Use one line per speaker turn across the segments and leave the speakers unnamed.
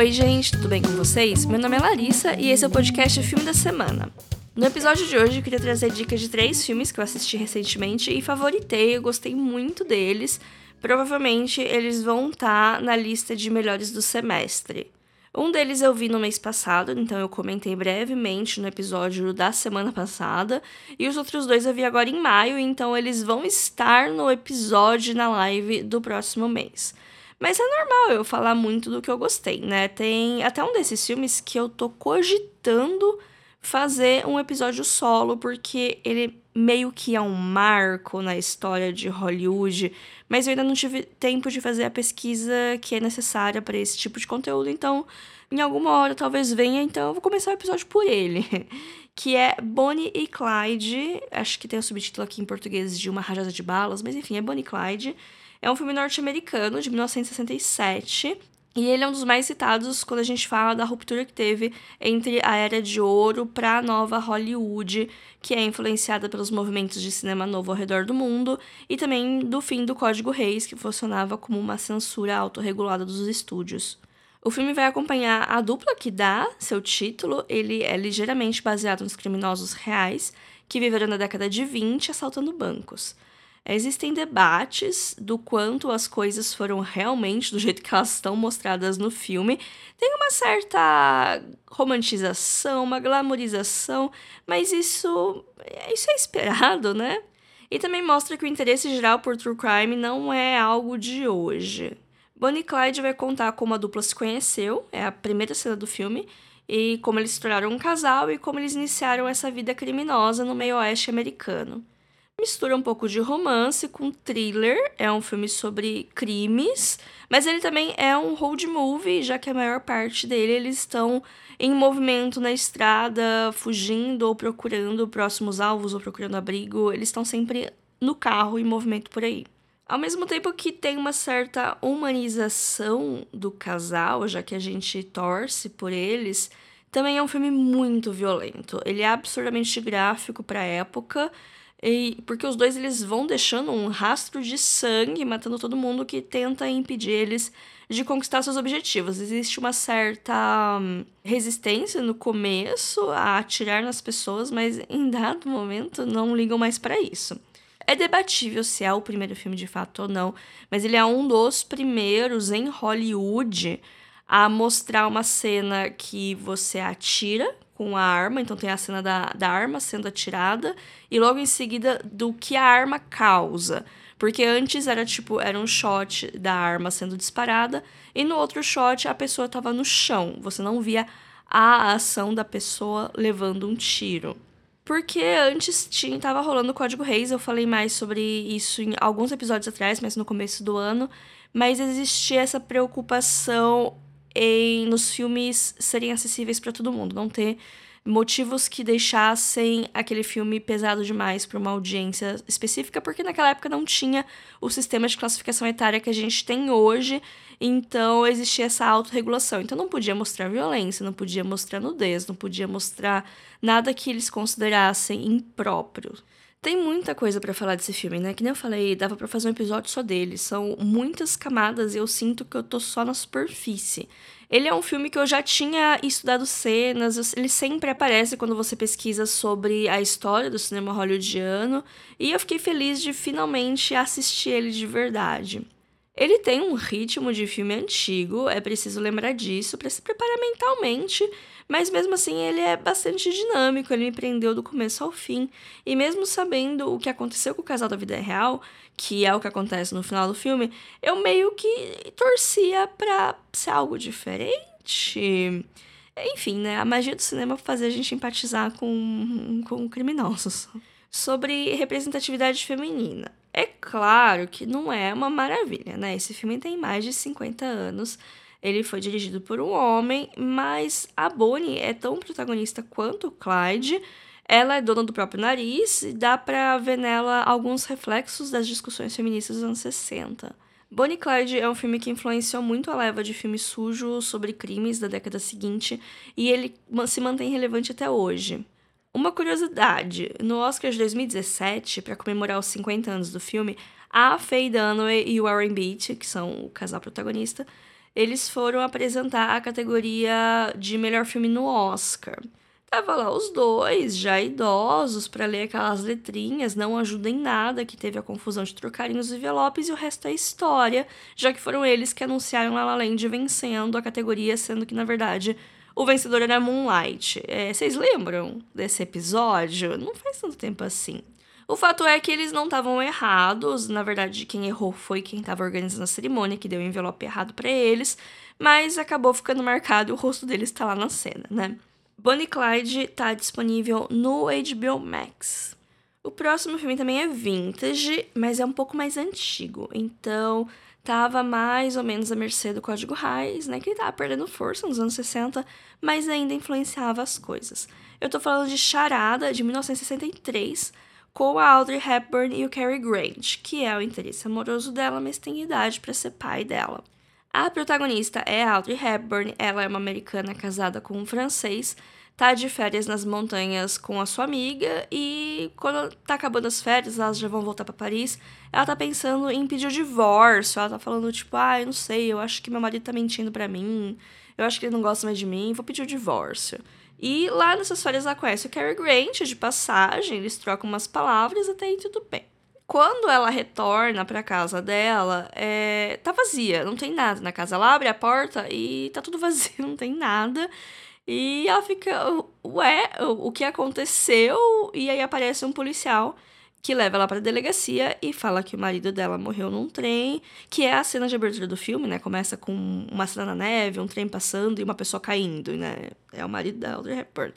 Oi, gente, tudo bem com vocês? Meu nome é Larissa e esse é o podcast Filme da Semana. No episódio de hoje, eu queria trazer dicas de três filmes que eu assisti recentemente e favoritei, eu gostei muito deles. Provavelmente eles vão estar tá na lista de melhores do semestre. Um deles eu vi no mês passado, então eu comentei brevemente no episódio da semana passada, e os outros dois eu vi agora em maio, então eles vão estar no episódio na live do próximo mês. Mas é normal eu falar muito do que eu gostei, né? Tem até um desses filmes que eu tô cogitando fazer um episódio solo, porque ele meio que é um marco na história de Hollywood, mas eu ainda não tive tempo de fazer a pesquisa que é necessária para esse tipo de conteúdo, então em alguma hora talvez venha, então eu vou começar o episódio por ele, que é Bonnie e Clyde, acho que tem o subtítulo aqui em português de Uma Rajada de Balas, mas enfim, é Bonnie e Clyde. É um filme norte-americano de 1967 e ele é um dos mais citados quando a gente fala da ruptura que teve entre a era de ouro para a nova Hollywood, que é influenciada pelos movimentos de cinema novo ao redor do mundo, e também do fim do Código Reis, que funcionava como uma censura autorregulada dos estúdios. O filme vai acompanhar a dupla que dá seu título, ele é ligeiramente baseado nos criminosos reais que viveram na década de 20 assaltando bancos. Existem debates do quanto as coisas foram realmente do jeito que elas estão mostradas no filme. Tem uma certa romantização, uma glamorização, mas isso, isso é esperado, né? E também mostra que o interesse geral por true crime não é algo de hoje. Bonnie Clyde vai contar como a dupla se conheceu, é a primeira cena do filme, e como eles se tornaram um casal e como eles iniciaram essa vida criminosa no meio oeste americano mistura um pouco de romance com thriller. É um filme sobre crimes, mas ele também é um road movie, já que a maior parte dele eles estão em movimento na estrada, fugindo ou procurando próximos alvos ou procurando abrigo. Eles estão sempre no carro em movimento por aí. Ao mesmo tempo que tem uma certa humanização do casal, já que a gente torce por eles, também é um filme muito violento. Ele é absurdamente gráfico para a época e, porque os dois eles vão deixando um rastro de sangue, matando todo mundo que tenta impedir eles de conquistar seus objetivos. Existe uma certa hum, resistência no começo a atirar nas pessoas, mas em dado momento não ligam mais para isso. É debatível se é o primeiro filme de fato ou não, mas ele é um dos primeiros em Hollywood a mostrar uma cena que você atira com a arma, então tem a cena da, da arma sendo atirada, e logo em seguida do que a arma causa. Porque antes era tipo, era um shot da arma sendo disparada, e no outro shot a pessoa estava no chão. Você não via a ação da pessoa levando um tiro. Porque antes tinha, tava rolando o Código Reis, eu falei mais sobre isso em alguns episódios atrás, mas no começo do ano. Mas existia essa preocupação em nos filmes serem acessíveis para todo mundo, não ter motivos que deixassem aquele filme pesado demais para uma audiência específica, porque naquela época não tinha o sistema de classificação etária que a gente tem hoje, então existia essa autorregulação. Então não podia mostrar violência, não podia mostrar nudez, não podia mostrar nada que eles considerassem impróprio. Tem muita coisa para falar desse filme, né? Que nem eu falei, dava para fazer um episódio só dele. São muitas camadas e eu sinto que eu tô só na superfície. Ele é um filme que eu já tinha estudado cenas, ele sempre aparece quando você pesquisa sobre a história do cinema hollywoodiano, e eu fiquei feliz de finalmente assistir ele de verdade. Ele tem um ritmo de filme antigo, é preciso lembrar disso para se preparar mentalmente, mas mesmo assim ele é bastante dinâmico, ele me prendeu do começo ao fim. E mesmo sabendo o que aconteceu com o casal da vida real, que é o que acontece no final do filme, eu meio que torcia pra ser algo diferente. Enfim, né? A magia do cinema fazer a gente empatizar com, com criminosos. Sobre representatividade feminina. É claro que não é uma maravilha, né? Esse filme tem mais de 50 anos. Ele foi dirigido por um homem, mas a Bonnie é tão protagonista quanto o Clyde. Ela é dona do próprio nariz e dá pra ver nela alguns reflexos das discussões feministas dos anos 60. Bonnie Clyde é um filme que influenciou muito a leva de filmes sujos sobre crimes da década seguinte e ele se mantém relevante até hoje. Uma curiosidade: no Oscar de 2017, para comemorar os 50 anos do filme, a Faye Dunaway e o Warren Beatty, que são o casal protagonista, eles foram apresentar a categoria de melhor filme no Oscar. Tava lá os dois, já idosos, para ler aquelas letrinhas, não ajuda em nada, que teve a confusão de trocarem os envelopes e o resto é história, já que foram eles que anunciaram La La Land vencendo a categoria, sendo que, na verdade, o vencedor era Moonlight. É, vocês lembram desse episódio? Não faz tanto tempo assim. O fato é que eles não estavam errados, na verdade, quem errou foi quem estava organizando a cerimônia, que deu o envelope errado para eles, mas acabou ficando marcado e o rosto deles está lá na cena, né? Bonnie Clyde está disponível no HBO Max. O próximo filme também é vintage, mas é um pouco mais antigo, então tava mais ou menos à mercê do Código Reis, né? Que ele tava perdendo força nos anos 60, mas ainda influenciava as coisas. Eu tô falando de Charada, de 1963, com a Audrey Hepburn e o Cary Grant, que é o interesse amoroso dela, mas tem idade para ser pai dela. A protagonista é Audrey Hepburn, ela é uma americana casada com um francês, tá de férias nas montanhas com a sua amiga e quando tá acabando as férias, elas já vão voltar para Paris, ela tá pensando em pedir o divórcio, ela tá falando tipo, ah, eu não sei, eu acho que meu marido tá mentindo para mim, eu acho que ele não gosta mais de mim, vou pedir o divórcio. E lá nessas férias ela conhece o Cary Grant de passagem, eles trocam umas palavras até aí tudo bem. Quando ela retorna para casa dela, é... tá vazia, não tem nada na casa. Ela abre a porta e tá tudo vazio, não tem nada. E ela fica, ué, o que aconteceu? E aí aparece um policial que leva ela para a delegacia e fala que o marido dela morreu num trem, que é a cena de abertura do filme, né? Começa com uma cena na neve, um trem passando e uma pessoa caindo, né? É o marido da Audrey Hepburn.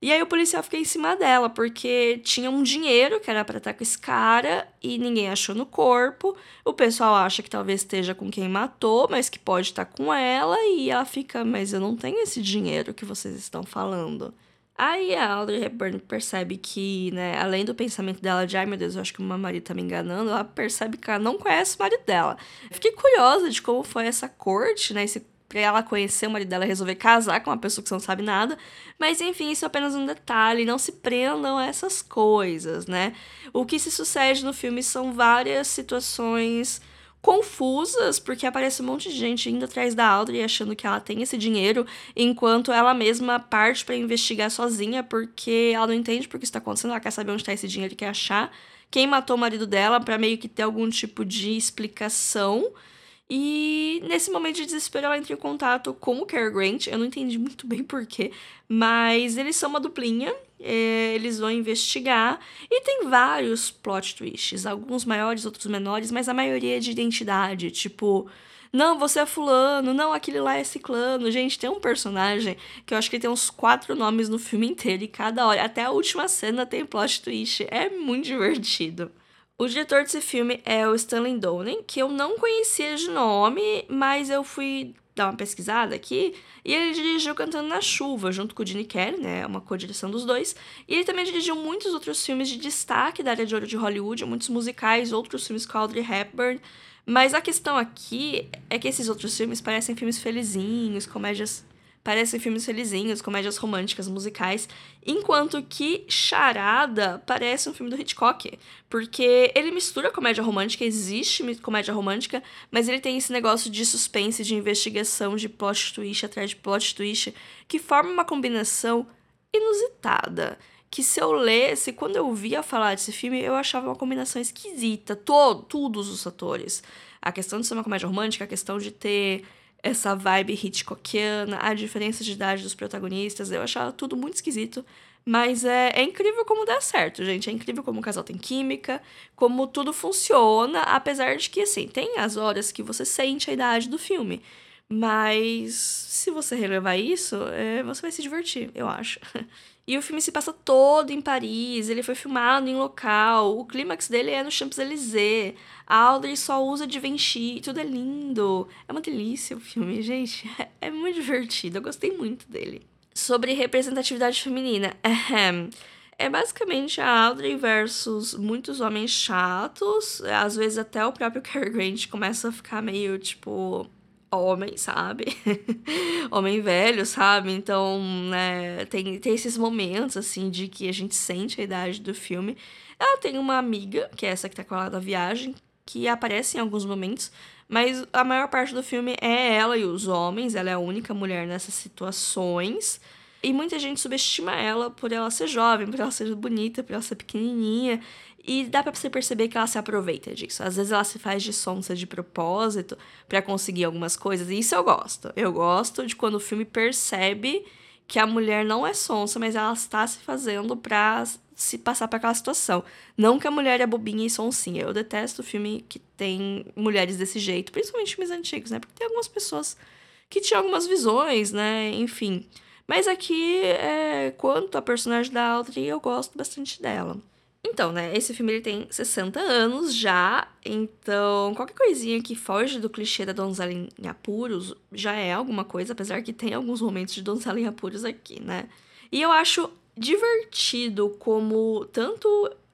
E aí o policial fica em cima dela, porque tinha um dinheiro que era para estar com esse cara e ninguém achou no corpo. O pessoal acha que talvez esteja com quem matou, mas que pode estar com ela. E ela fica, mas eu não tenho esse dinheiro que vocês estão falando. Aí a Audrey Hepburn percebe que, né, além do pensamento dela de ai meu Deus, eu acho que o meu marido tá me enganando, ela percebe que ela não conhece o marido dela. Fiquei curiosa de como foi essa corte, né, esse pra ela conhecer o marido dela resolver casar com uma pessoa que você não sabe nada. Mas enfim, isso é apenas um detalhe, não se prendam a essas coisas, né? O que se sucede no filme são várias situações confusas, porque aparece um monte de gente indo atrás da Audrey achando que ela tem esse dinheiro, enquanto ela mesma parte para investigar sozinha, porque ela não entende por que está acontecendo, ela quer saber onde está esse dinheiro quer achar quem matou o marido dela para meio que ter algum tipo de explicação. E nesse momento de desespero, ela entra em contato com o Cary Grant. Eu não entendi muito bem porquê, mas eles são uma duplinha. É, eles vão investigar e tem vários plot twists, alguns maiores, outros menores, mas a maioria é de identidade. Tipo, não, você é fulano, não, aquele lá é ciclano. Gente, tem um personagem que eu acho que tem uns quatro nomes no filme inteiro e cada hora, até a última cena tem plot twist. É muito divertido. O diretor desse filme é o Stanley Donen, que eu não conhecia de nome, mas eu fui dar uma pesquisada aqui, e ele dirigiu Cantando na Chuva, junto com o Gene Kelly, né, uma co-direção dos dois, e ele também dirigiu muitos outros filmes de destaque da área de ouro de Hollywood, muitos musicais, outros filmes com Audrey Hepburn, mas a questão aqui é que esses outros filmes parecem filmes felizinhos, comédias parecem filmes felizinhos, comédias românticas, musicais, enquanto que Charada parece um filme do Hitchcock, porque ele mistura comédia romântica, existe comédia romântica, mas ele tem esse negócio de suspense, de investigação, de plot twist atrás de plot twist, que forma uma combinação inusitada que se eu lesse, quando eu via falar desse filme, eu achava uma combinação esquisita. Todo, todos os atores. A questão de ser uma comédia romântica, a questão de ter essa vibe Hitchcockiana, a diferença de idade dos protagonistas, eu achava tudo muito esquisito. Mas é, é incrível como dá certo, gente. É incrível como o casal tem química, como tudo funciona, apesar de que, assim, tem as horas que você sente a idade do filme. Mas se você relevar isso, é, você vai se divertir, eu acho. E o filme se passa todo em Paris, ele foi filmado em local, o clímax dele é no Champs-Élysées, a Audrey só usa de Vinci, tudo é lindo. É uma delícia o filme, gente. É, muito divertido, eu gostei muito dele. Sobre representatividade feminina, é basicamente a Audrey versus muitos homens chatos. Às vezes até o próprio Cary Grant começa a ficar meio, tipo, homem, sabe? homem velho, sabe? Então, né, tem, tem esses momentos, assim, de que a gente sente a idade do filme. Ela tem uma amiga, que é essa que tá com ela da viagem, que aparece em alguns momentos, mas a maior parte do filme é ela e os homens, ela é a única mulher nessas situações. E muita gente subestima ela por ela ser jovem, por ela ser bonita, por ela ser pequenininha. E dá pra você perceber que ela se aproveita disso. Às vezes ela se faz de sonsa de propósito para conseguir algumas coisas. E isso eu gosto. Eu gosto de quando o filme percebe que a mulher não é sonsa, mas ela está se fazendo pra se passar para aquela situação. Não que a mulher é bobinha e sonsinha. Eu detesto filme que tem mulheres desse jeito, principalmente filmes antigos, né? Porque tem algumas pessoas que tinham algumas visões, né? Enfim. Mas aqui, é, quanto a personagem da Audrey, eu gosto bastante dela. Então, né, esse filme ele tem 60 anos já, então qualquer coisinha que foge do clichê da donzela em apuros já é alguma coisa, apesar que tem alguns momentos de donzela em apuros aqui, né? E eu acho divertido como tanto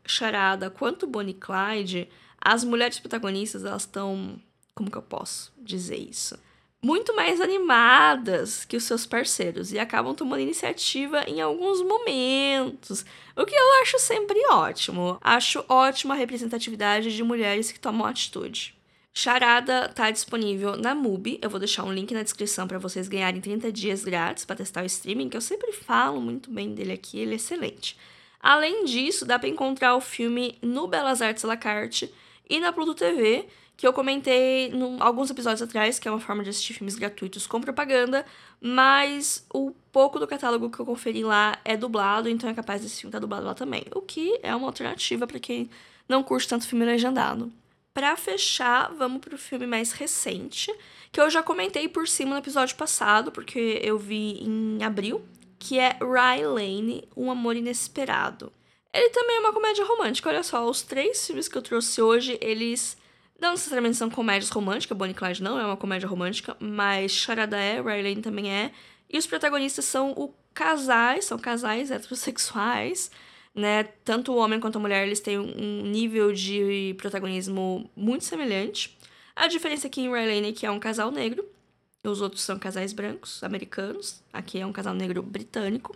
Charada quanto Bonnie Clyde, as mulheres protagonistas, elas estão, como que eu posso dizer isso? Muito mais animadas que os seus parceiros e acabam tomando iniciativa em alguns momentos, o que eu acho sempre ótimo. Acho ótima a representatividade de mulheres que tomam atitude. Charada tá disponível na MUBI. Eu vou deixar um link na descrição para vocês ganharem 30 dias grátis para testar o streaming, que eu sempre falo muito bem dele aqui, ele é excelente. Além disso, dá para encontrar o filme no Belas Artes La Carte e na Pluto TV, que eu comentei alguns episódios atrás, que é uma forma de assistir filmes gratuitos com propaganda, mas o pouco do catálogo que eu conferi lá é dublado, então é capaz desse filme estar tá dublado lá também. O que é uma alternativa para quem não curte tanto filme legendado. Para fechar, vamos pro filme mais recente, que eu já comentei por cima no episódio passado, porque eu vi em abril, que é Rye Lane, Um Amor Inesperado. Ele também é uma comédia romântica, olha só, os três filmes que eu trouxe hoje, eles não necessariamente são comédias românticas, Bonnie Clyde não é uma comédia romântica, mas Charada é, Riley também é. E os protagonistas são o casais, são casais heterossexuais, né? Tanto o homem quanto a mulher, eles têm um nível de protagonismo muito semelhante. A diferença aqui em Riley é que é um casal negro, os outros são casais brancos, americanos. Aqui é um casal negro britânico.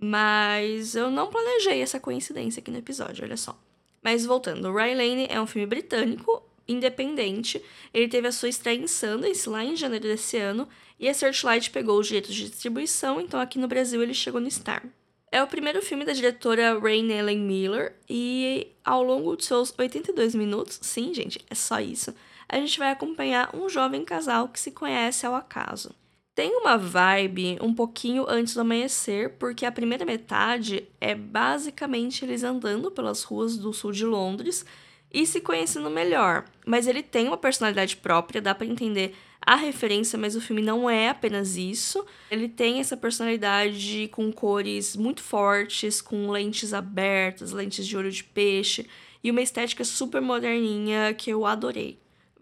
Mas eu não planejei essa coincidência aqui no episódio, olha só. Mas voltando, Riley é um filme britânico, independente. Ele teve a sua estreia em Sundance lá em janeiro desse ano e a Searchlight pegou os direitos de distribuição, então aqui no Brasil ele chegou no Star. É o primeiro filme da diretora Rain Ellen Miller e ao longo de seus 82 minutos, sim, gente, é só isso, a gente vai acompanhar um jovem casal que se conhece ao acaso. Tem uma vibe um pouquinho antes do amanhecer, porque a primeira metade é basicamente eles andando pelas ruas do sul de Londres, e se conhecendo melhor. Mas ele tem uma personalidade própria, dá para entender a referência, mas o filme não é apenas isso. Ele tem essa personalidade com cores muito fortes, com lentes abertas, lentes de olho de peixe e uma estética super moderninha que eu adorei.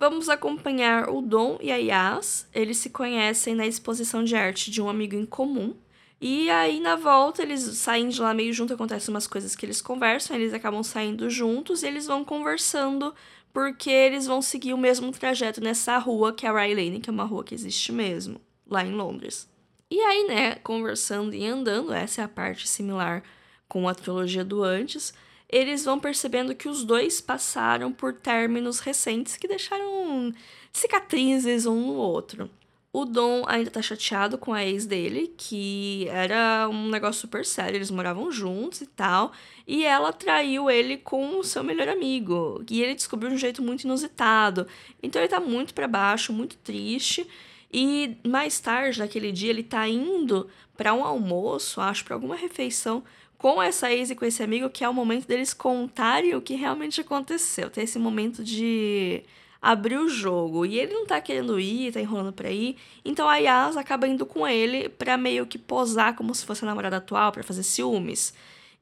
Vamos acompanhar o Dom e a Yas. Eles se conhecem na exposição de arte de um amigo em comum. E aí, na volta, eles saem de lá meio junto, acontecem umas coisas que eles conversam, eles acabam saindo juntos e eles vão conversando porque eles vão seguir o mesmo trajeto nessa rua que é a Rye Lane, que é uma rua que existe mesmo, lá em Londres. E aí, né, conversando e andando, essa é a parte similar com a trilogia do antes, eles vão percebendo que os dois passaram por términos recentes que deixaram cicatrizes um no outro. O Dom ainda tá chateado com a ex dele, que era um negócio super sério, eles moravam juntos e tal. E ela traiu ele com o seu melhor amigo. E ele descobriu de um jeito muito inusitado. Então ele tá muito para baixo, muito triste. E mais tarde, naquele dia, ele tá indo para um almoço, acho, para alguma refeição com essa ex e com esse amigo, que é o momento deles contarem o que realmente aconteceu. Tem esse momento de abrir o jogo. E ele não tá querendo ir, tá enrolando pra ir. Então a Yas acaba indo com ele pra meio que posar como se fosse a namorada atual, para fazer ciúmes.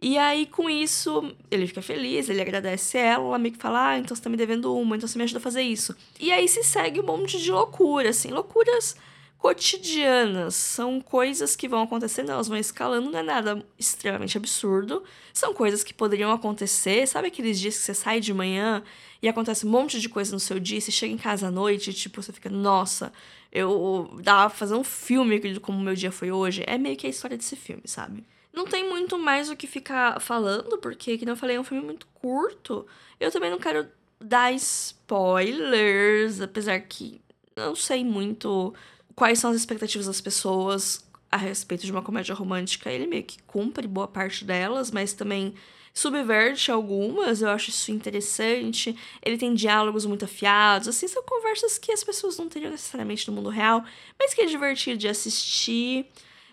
E aí, com isso, ele fica feliz, ele agradece ela, ela meio que fala, ah, então você tá me devendo uma, então você me ajuda a fazer isso. E aí se segue um monte de loucura, assim, loucuras cotidianas. São coisas que vão acontecendo, elas vão escalando, não é nada extremamente absurdo. São coisas que poderiam acontecer. Sabe aqueles dias que você sai de manhã e acontece um monte de coisa no seu dia, você chega em casa à noite e, tipo, você fica, nossa, eu dava pra fazer um filme como meu dia foi hoje. É meio que a história desse filme, sabe? Não tem muito mais o que ficar falando, porque, como eu falei, é um filme muito curto. Eu também não quero dar spoilers, apesar que não sei muito quais são as expectativas das pessoas a respeito de uma comédia romântica. Ele meio que cumpre boa parte delas, mas também subverte algumas, eu acho isso interessante. Ele tem diálogos muito afiados, assim, são conversas que as pessoas não teriam necessariamente no mundo real, mas que é divertido de assistir.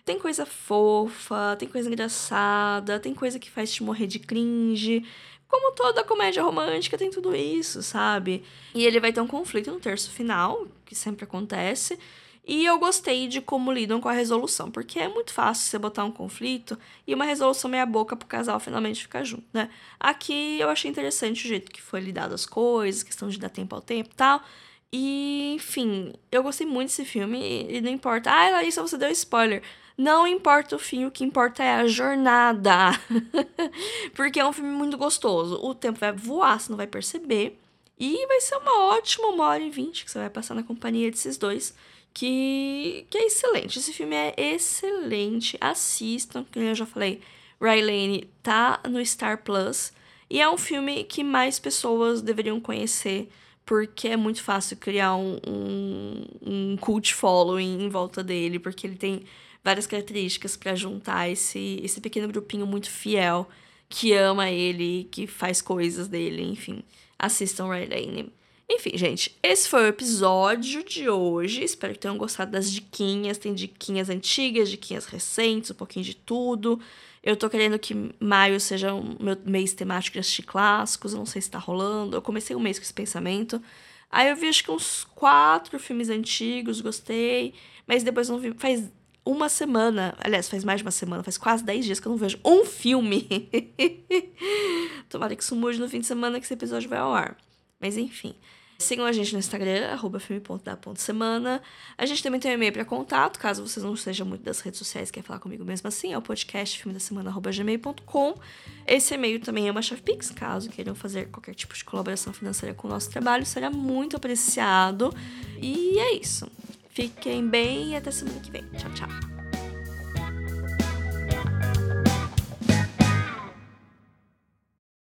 Tem coisa fofa, tem coisa engraçada, tem coisa que faz te morrer de cringe. Como toda comédia romântica, tem tudo isso, sabe? E ele vai ter um conflito no terço final, que sempre acontece. E eu gostei de como lidam com a resolução, porque é muito fácil você botar um conflito e uma resolução meia boca pro casal finalmente ficar junto, né? Aqui eu achei interessante o jeito que foi lidado as coisas, questão de dar tempo ao tempo e tal. E, enfim, eu gostei muito desse filme e não importa. Ah, Larissa, você deu spoiler. Não importa o fim, o que importa é a jornada. porque é um filme muito gostoso. O tempo vai voar, você não vai perceber. E vai ser uma ótima uma hora e vinte que você vai passar na companhia desses dois que, que é excelente. Esse filme é excelente. Assistam, como eu já falei, Rylane tá no Star Plus. E é um filme que mais pessoas deveriam conhecer, porque é muito fácil criar um, um, um cult following em volta dele, porque ele tem várias características para juntar esse, esse pequeno grupinho muito fiel que ama ele, que faz coisas dele, enfim. Assistam Rylane. Enfim, gente, esse foi o episódio de hoje. Espero que tenham gostado das diquinhas. Tem diquinhas antigas, diquinhas recentes, um pouquinho de tudo. Eu tô querendo que maio seja o um meu mês temático de assistir clássicos. Não sei se tá rolando. Eu comecei o mês com esse pensamento. Aí eu vi acho que uns quatro filmes antigos, gostei. Mas depois não vi. Faz uma semana. Aliás, faz mais de uma semana, faz quase dez dias que eu não vejo um filme. Tomara que isso mude no fim de semana que esse episódio vai ao ar. Mas enfim. Sigam a gente no Instagram, filme.da.semana. A gente também tem um e-mail para contato, caso vocês não sejam muito das redes sociais e querem falar comigo mesmo assim, é o podcast filme da semana, arroba gmail.com. Esse e-mail também é uma chave Pix, caso queiram fazer qualquer tipo de colaboração financeira com o nosso trabalho, será muito apreciado. E é isso. Fiquem bem e até semana que vem. Tchau, tchau.